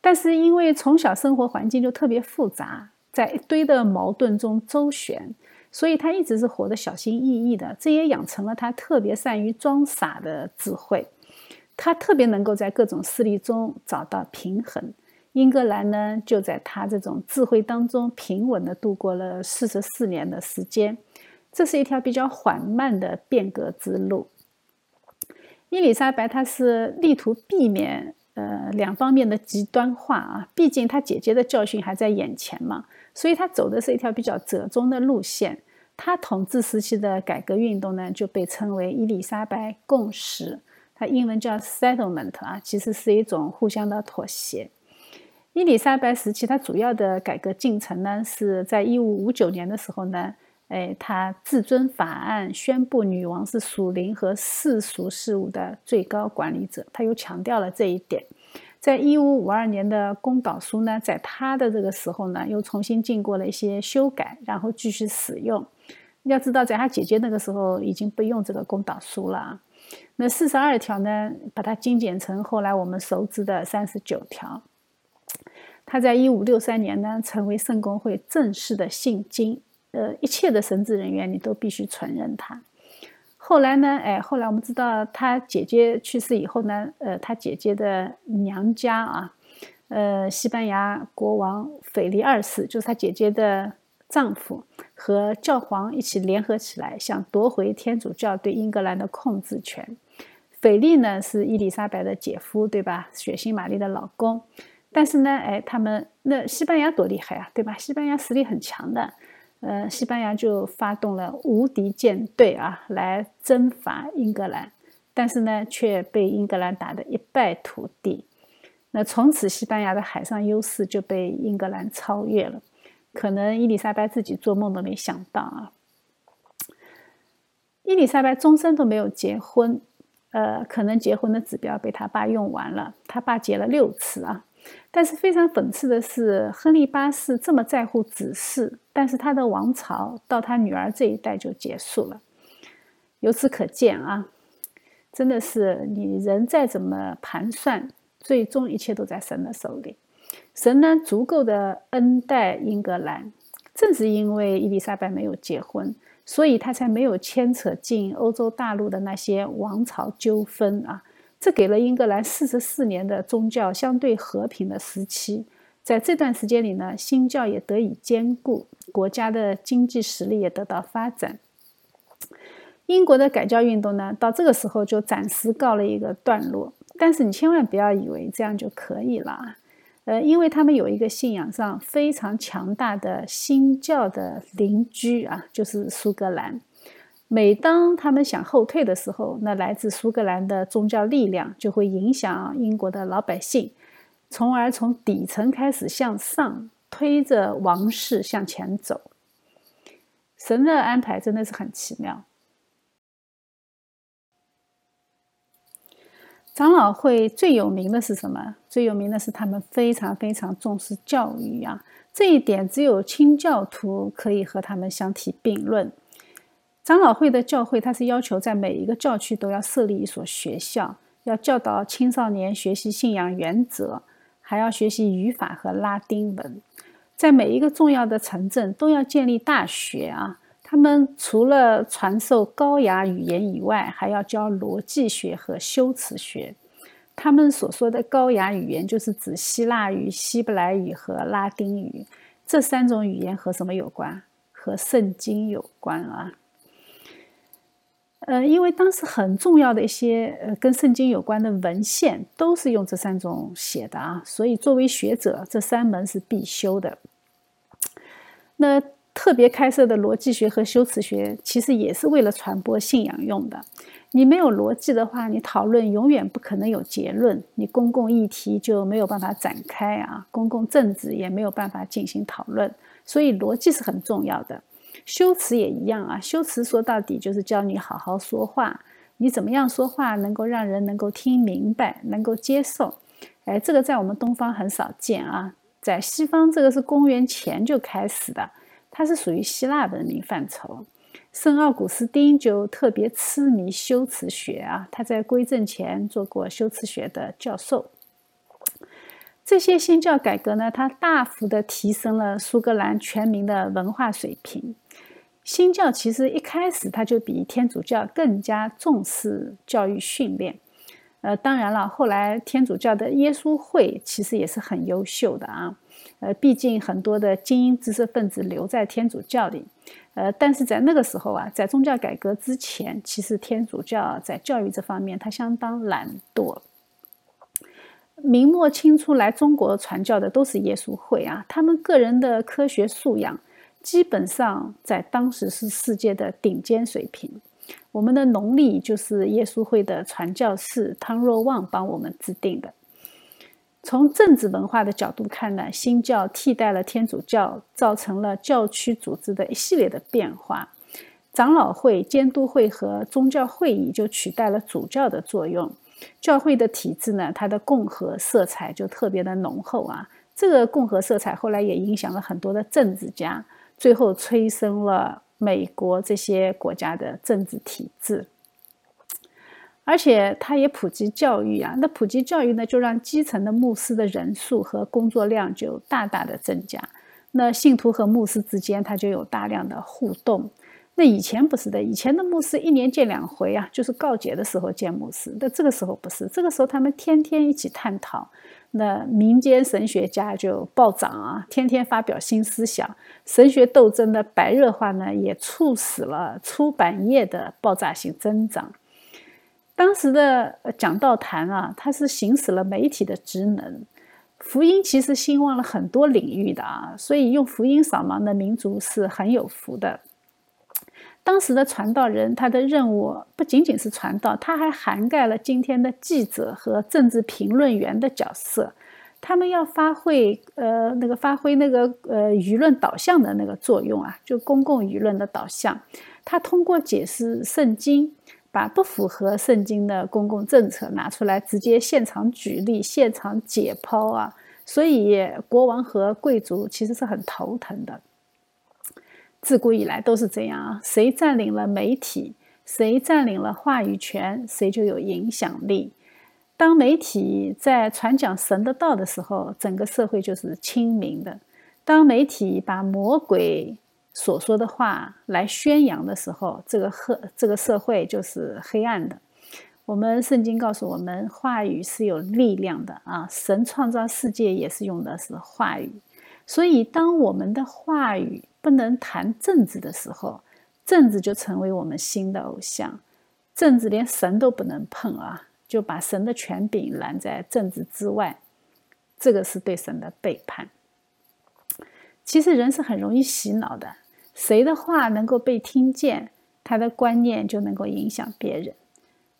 但是因为从小生活环境就特别复杂，在一堆的矛盾中周旋，所以他一直是活得小心翼翼的。这也养成了他特别善于装傻的智慧。他特别能够在各种势力中找到平衡。英格兰呢，就在他这种智慧当中平稳地度过了四十四年的时间。这是一条比较缓慢的变革之路。伊丽莎白她是力图避免呃两方面的极端化啊，毕竟她姐姐的教训还在眼前嘛，所以她走的是一条比较折中的路线。她统治时期的改革运动呢，就被称为伊丽莎白共识，它英文叫 settlement 啊，其实是一种互相的妥协。伊丽莎白时期，它主要的改革进程呢，是在一五五九年的时候呢。哎，他至尊法案宣布女王是属灵和世俗事务的最高管理者，他又强调了这一点。在一五五二年的公导书呢，在他的这个时候呢，又重新经过了一些修改，然后继续使用。要知道，在他姐姐那个时候已经不用这个公导书了。那四十二条呢，把它精简成后来我们熟知的三十九条。他在一五六三年呢，成为圣公会正式的信经。呃，一切的神职人员你都必须承认他。后来呢，哎，后来我们知道他姐姐去世以后呢，呃，他姐姐的娘家啊，呃，西班牙国王腓力二世，就是他姐姐的丈夫，和教皇一起联合起来，想夺回天主教对英格兰的控制权。腓力呢是伊丽莎白的姐夫，对吧？血腥玛丽的老公。但是呢，哎，他们那西班牙多厉害啊，对吧？西班牙实力很强的。呃，西班牙就发动了无敌舰队啊，来征伐英格兰，但是呢，却被英格兰打得一败涂地。那从此，西班牙的海上优势就被英格兰超越了。可能伊丽莎白自己做梦都没想到啊。伊丽莎白终身都没有结婚，呃，可能结婚的指标被他爸用完了。他爸结了六次啊。但是非常讽刺的是，亨利八世这么在乎子嗣，但是他的王朝到他女儿这一代就结束了。由此可见啊，真的是你人再怎么盘算，最终一切都在神的手里。神呢，足够的恩待英格兰，正是因为伊丽莎白没有结婚，所以他才没有牵扯进欧洲大陆的那些王朝纠纷啊。这给了英格兰四十四年的宗教相对和平的时期，在这段时间里呢，新教也得以兼顾，国家的经济实力也得到发展。英国的改教运动呢，到这个时候就暂时告了一个段落。但是你千万不要以为这样就可以了。呃，因为他们有一个信仰上非常强大的新教的邻居啊，就是苏格兰。每当他们想后退的时候，那来自苏格兰的宗教力量就会影响英国的老百姓，从而从底层开始向上推着王室向前走。神的安排真的是很奇妙。长老会最有名的是什么？最有名的是他们非常非常重视教育啊！这一点只有清教徒可以和他们相提并论。长老会的教会，它是要求在每一个教区都要设立一所学校，要教导青少年学习信仰原则，还要学习语法和拉丁文。在每一个重要的城镇都要建立大学啊！他们除了传授高雅语言以外，还要教逻辑学和修辞学。他们所说的高雅语言，就是指希腊语、希伯来语和拉丁语这三种语言和什么有关？和圣经有关啊。呃，因为当时很重要的一些呃跟圣经有关的文献都是用这三种写的啊，所以作为学者，这三门是必修的。那。特别开设的逻辑学和修辞学，其实也是为了传播信仰用的。你没有逻辑的话，你讨论永远不可能有结论，你公共议题就没有办法展开啊，公共政治也没有办法进行讨论。所以逻辑是很重要的，修辞也一样啊。修辞说到底就是教你好好说话，你怎么样说话能够让人能够听明白，能够接受。哎，这个在我们东方很少见啊，在西方这个是公元前就开始的。它是属于希腊文明范畴，圣奥古斯丁就特别痴迷修辞学啊，他在归正前做过修辞学的教授。这些新教改革呢，它大幅的提升了苏格兰全民的文化水平。新教其实一开始它就比天主教更加重视教育训练。呃，当然了，后来天主教的耶稣会其实也是很优秀的啊。呃，毕竟很多的精英知识分子留在天主教里，呃，但是在那个时候啊，在宗教改革之前，其实天主教在教育这方面它相当懒惰。明末清初来中国传教的都是耶稣会啊，他们个人的科学素养基本上在当时是世界的顶尖水平。我们的农历就是耶稣会的传教士汤若望帮我们制定的。从政治文化的角度看呢，新教替代了天主教，造成了教区组织的一系列的变化。长老会、监督会和宗教会议就取代了主教的作用。教会的体制呢，它的共和色彩就特别的浓厚啊。这个共和色彩后来也影响了很多的政治家，最后催生了美国这些国家的政治体制。而且它也普及教育啊，那普及教育呢，就让基层的牧师的人数和工作量就大大的增加。那信徒和牧师之间，他就有大量的互动。那以前不是的，以前的牧师一年见两回啊，就是告解的时候见牧师。那这个时候不是，这个时候他们天天一起探讨。那民间神学家就暴涨啊，天天发表新思想，神学斗争的白热化呢，也促使了出版业的爆炸性增长。当时的讲道坛啊，它是行使了媒体的职能，福音其实兴旺了很多领域的啊，所以用福音扫盲的民族是很有福的。当时的传道人，他的任务不仅仅是传道，他还涵盖了今天的记者和政治评论员的角色，他们要发挥呃那个发挥那个呃舆论导向的那个作用啊，就公共舆论的导向，他通过解释圣经。把不符合圣经的公共政策拿出来，直接现场举例、现场解剖啊！所以国王和贵族其实是很头疼的。自古以来都是这样啊，谁占领了媒体，谁占领了话语权，谁就有影响力。当媒体在传讲神的道的时候，整个社会就是清明的；当媒体把魔鬼，所说的话来宣扬的时候，这个黑这个社会就是黑暗的。我们圣经告诉我们，话语是有力量的啊！神创造世界也是用的是话语，所以当我们的话语不能谈政治的时候，政治就成为我们新的偶像。政治连神都不能碰啊，就把神的权柄拦在政治之外。这个是对神的背叛。其实人是很容易洗脑的，谁的话能够被听见，他的观念就能够影响别人。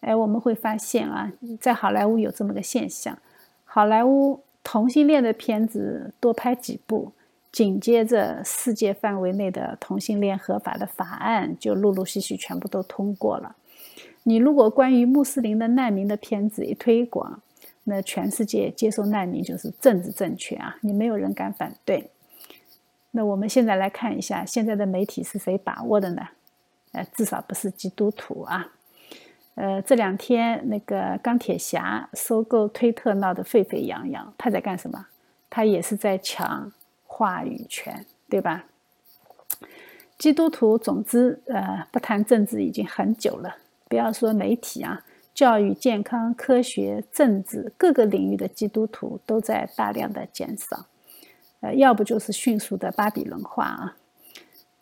哎，我们会发现啊，在好莱坞有这么个现象：好莱坞同性恋的片子多拍几部，紧接着世界范围内的同性恋合法的法案就陆陆续续全部都通过了。你如果关于穆斯林的难民的片子一推广，那全世界接受难民就是政治正确啊，你没有人敢反对。那我们现在来看一下，现在的媒体是谁把握的呢？呃，至少不是基督徒啊。呃，这两天那个钢铁侠收购推特闹得沸沸扬扬，他在干什么？他也是在抢话语权，对吧？基督徒总之呃不谈政治已经很久了，不要说媒体啊，教育、健康、科学、政治各个领域的基督徒都在大量的减少。呃，要不就是迅速的巴比伦化啊。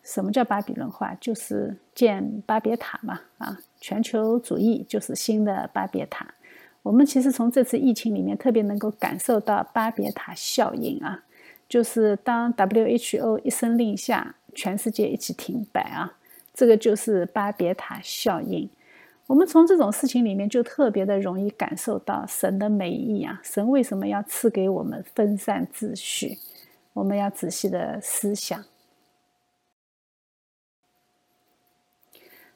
什么叫巴比伦化？就是建巴别塔嘛啊。全球主义就是新的巴别塔。我们其实从这次疫情里面特别能够感受到巴别塔效应啊，就是当 WHO 一声令下，全世界一起停摆啊，这个就是巴别塔效应。我们从这种事情里面就特别的容易感受到神的美意啊，神为什么要赐给我们分散秩序？我们要仔细的思想。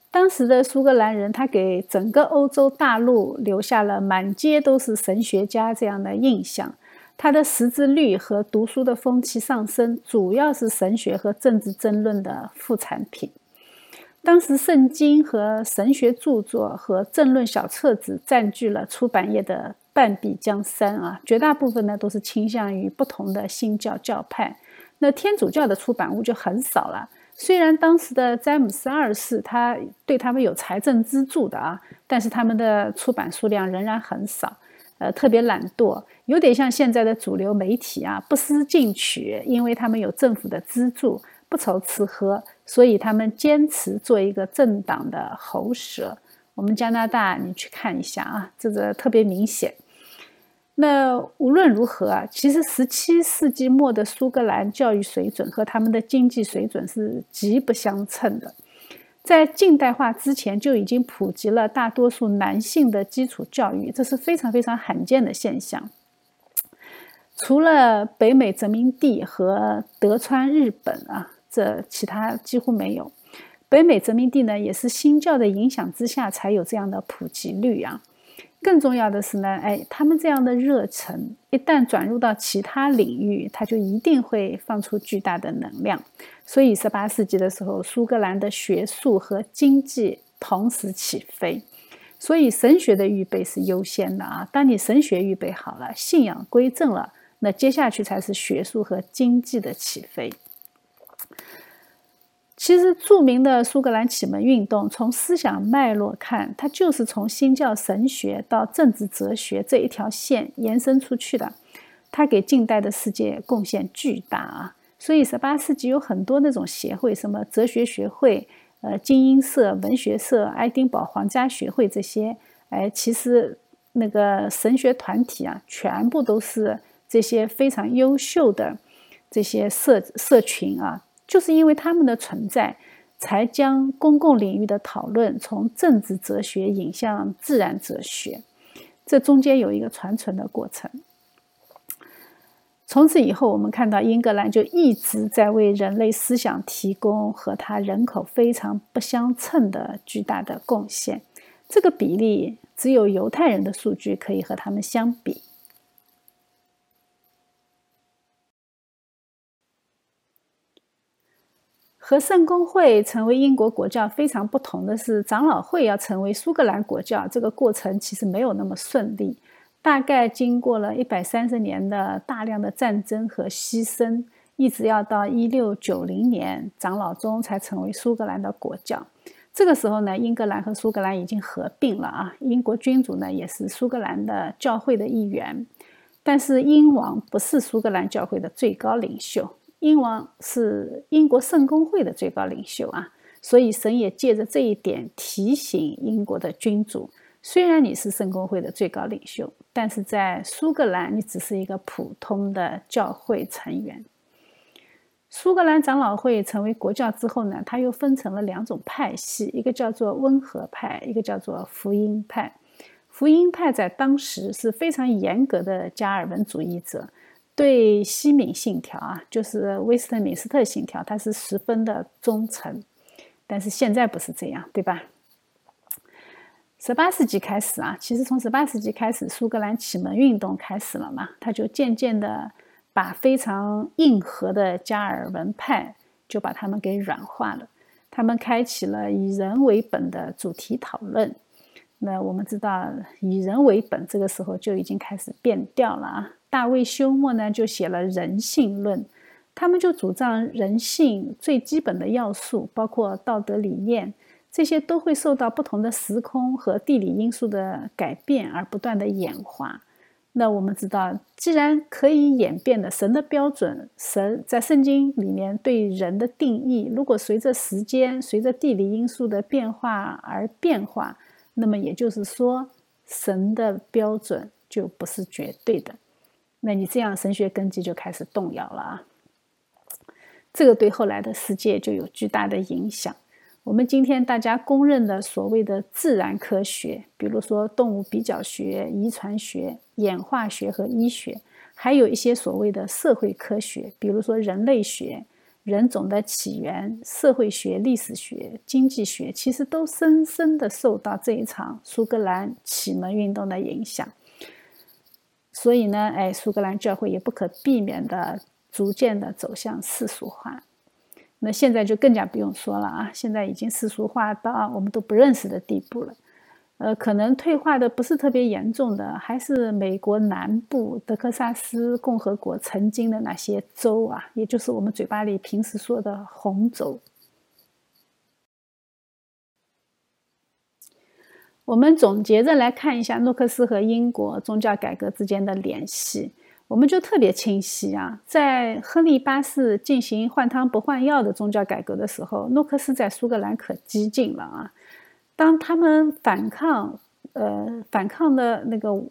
当时的苏格兰人，他给整个欧洲大陆留下了满街都是神学家这样的印象。他的识字率和读书的风气上升，主要是神学和政治争论的副产品。当时，圣经和神学著作和政论小册子占据了出版业的半壁江山啊，绝大部分呢都是倾向于不同的新教教派。那天主教的出版物就很少了。虽然当时的詹姆斯二世他对他们有财政资助的啊，但是他们的出版数量仍然很少，呃，特别懒惰，有点像现在的主流媒体啊，不思进取，因为他们有政府的资助，不愁吃喝，所以他们坚持做一个政党的喉舌。我们加拿大，你去看一下啊，这个特别明显。那无论如何啊，其实十七世纪末的苏格兰教育水准和他们的经济水准是极不相称的。在近代化之前就已经普及了大多数男性的基础教育，这是非常非常罕见的现象。除了北美殖民地和德川日本啊，这其他几乎没有。北美殖民地呢，也是新教的影响之下才有这样的普及率啊。更重要的是呢，哎，他们这样的热忱一旦转入到其他领域，它就一定会放出巨大的能量。所以，十八世纪的时候，苏格兰的学术和经济同时起飞。所以，神学的预备是优先的啊。当你神学预备好了，信仰归正了，那接下去才是学术和经济的起飞。其实，著名的苏格兰启蒙运动，从思想脉络看，它就是从新教神学到政治哲学这一条线延伸出去的。它给近代的世界贡献巨大啊！所以，十八世纪有很多那种协会，什么哲学学会、呃精英社、文学社、爱丁堡皇家学会这些，哎，其实那个神学团体啊，全部都是这些非常优秀的这些社社群啊。就是因为他们的存在，才将公共领域的讨论从政治哲学引向自然哲学，这中间有一个传承的过程。从此以后，我们看到英格兰就一直在为人类思想提供和它人口非常不相称的巨大的贡献，这个比例只有犹太人的数据可以和他们相比。和圣公会成为英国国教非常不同的是，长老会要成为苏格兰国教，这个过程其实没有那么顺利。大概经过了一百三十年的大量的战争和牺牲，一直要到一六九零年，长老宗才成为苏格兰的国教。这个时候呢，英格兰和苏格兰已经合并了啊。英国君主呢，也是苏格兰的教会的一员，但是英王不是苏格兰教会的最高领袖。英王是英国圣公会的最高领袖啊，所以神也借着这一点提醒英国的君主，虽然你是圣公会的最高领袖，但是在苏格兰你只是一个普通的教会成员。苏格兰长老会成为国教之后呢，它又分成了两种派系，一个叫做温和派，一个叫做福音派。福音派在当时是非常严格的加尔文主义者，对西敏信条啊，就是威斯特敏斯特信条，它是十分的忠诚。但是现在不是这样，对吧？十八世纪开始啊，其实从十八世纪开始，苏格兰启蒙运动开始了嘛，他就渐渐的把非常硬核的加尔文派就把他们给软化了。他们开启了以人为本的主题讨论。那我们知道，以人为本这个时候就已经开始变调了啊。大卫休谟呢就写了《人性论》，他们就主张人性最基本的要素，包括道德理念。这些都会受到不同的时空和地理因素的改变而不断的演化。那我们知道，既然可以演变的神的标准，神在圣经里面对人的定义，如果随着时间、随着地理因素的变化而变化，那么也就是说，神的标准就不是绝对的。那你这样神学根基就开始动摇了啊！这个对后来的世界就有巨大的影响。我们今天大家公认的所谓的自然科学，比如说动物比较学、遗传学、演化学和医学，还有一些所谓的社会科学，比如说人类学、人种的起源、社会学、历史学、经济学，其实都深深的受到这一场苏格兰启蒙运动的影响。所以呢，哎，苏格兰教会也不可避免的逐渐的走向世俗化。那现在就更加不用说了啊！现在已经世俗化到我们都不认识的地步了。呃，可能退化的不是特别严重的，还是美国南部德克萨斯共和国曾经的那些州啊，也就是我们嘴巴里平时说的红州。我们总结着来看一下诺克斯和英国宗教改革之间的联系。我们就特别清晰啊，在亨利八世进行换汤不换药的宗教改革的时候，诺克斯在苏格兰可激进了啊。当他们反抗，呃，反抗的那个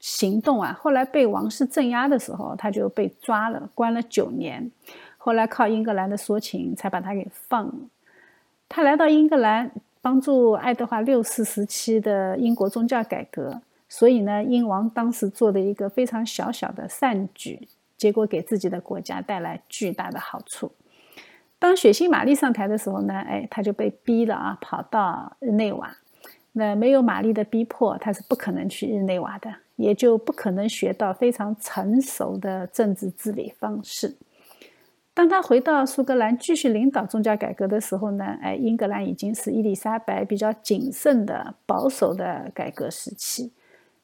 行动啊，后来被王室镇压的时候，他就被抓了，关了九年。后来靠英格兰的说情，才把他给放了。他来到英格兰，帮助爱德华六世时期的英国宗教改革。所以呢，英王当时做的一个非常小小的善举，结果给自己的国家带来巨大的好处。当血腥玛丽上台的时候呢，哎，他就被逼了啊，跑到日内瓦。那没有玛丽的逼迫，他是不可能去日内瓦的，也就不可能学到非常成熟的政治治理方式。当他回到苏格兰继续领导宗教改革的时候呢，哎，英格兰已经是伊丽莎白比较谨慎的保守的改革时期。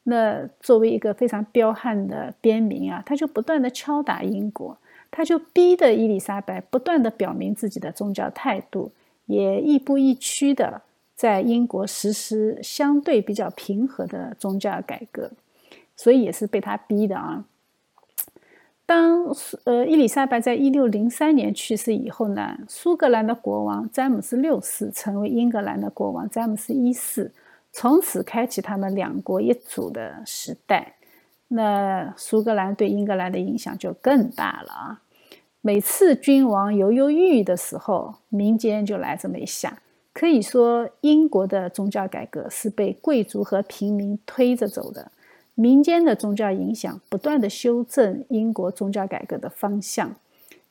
那作为一个非常彪悍的边民啊，他就不断的敲打英国，他就逼得伊丽莎白不断的表明自己的宗教态度，也亦步亦趋的在英国实施相对比较平和的宗教改革，所以也是被他逼的啊。当呃伊丽莎白在一六零三年去世以后呢，苏格兰的国王詹姆斯六世成为英格兰的国王詹姆斯一世。从此开启他们两国一主的时代，那苏格兰对英格兰的影响就更大了啊！每次君王犹犹豫豫的时候，民间就来这么一下。可以说，英国的宗教改革是被贵族和平民推着走的，民间的宗教影响不断的修正英国宗教改革的方向，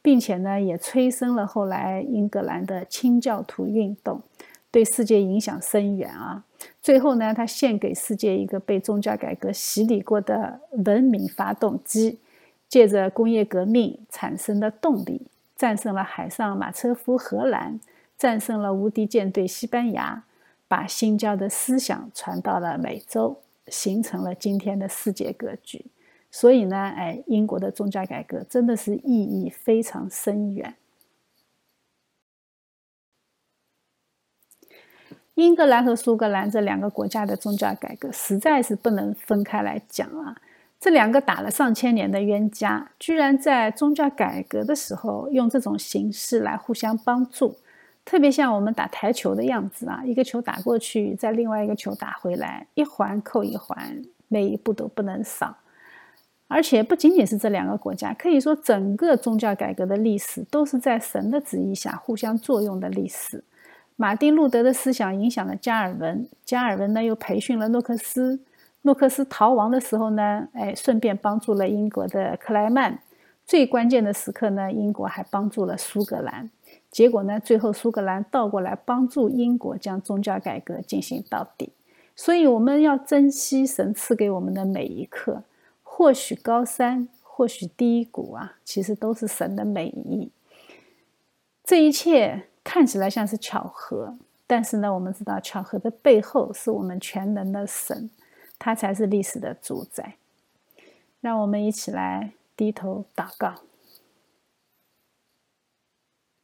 并且呢，也催生了后来英格兰的清教徒运动，对世界影响深远啊！最后呢，他献给世界一个被宗教改革洗礼过的文明发动机，借着工业革命产生的动力，战胜了海上马车夫荷兰，战胜了无敌舰队西班牙，把新教的思想传到了美洲，形成了今天的世界格局。所以呢，哎，英国的宗教改革真的是意义非常深远。英格兰和苏格兰这两个国家的宗教改革实在是不能分开来讲啊！这两个打了上千年的冤家，居然在宗教改革的时候用这种形式来互相帮助，特别像我们打台球的样子啊，一个球打过去，再另外一个球打回来，一环扣一环，每一步都不能少。而且不仅仅是这两个国家，可以说整个宗教改革的历史都是在神的旨意下互相作用的历史。马丁·路德的思想影响了加尔文，加尔文呢又培训了诺克斯，诺克斯逃亡的时候呢，哎，顺便帮助了英国的克莱曼。最关键的时刻呢，英国还帮助了苏格兰。结果呢，最后苏格兰倒过来帮助英国将宗教改革进行到底。所以我们要珍惜神赐给我们的每一刻。或许高山，或许低谷啊，其实都是神的美意。这一切看起来像是巧合，但是呢，我们知道巧合的背后是我们全能的神，他才是历史的主宰。让我们一起来低头祷告。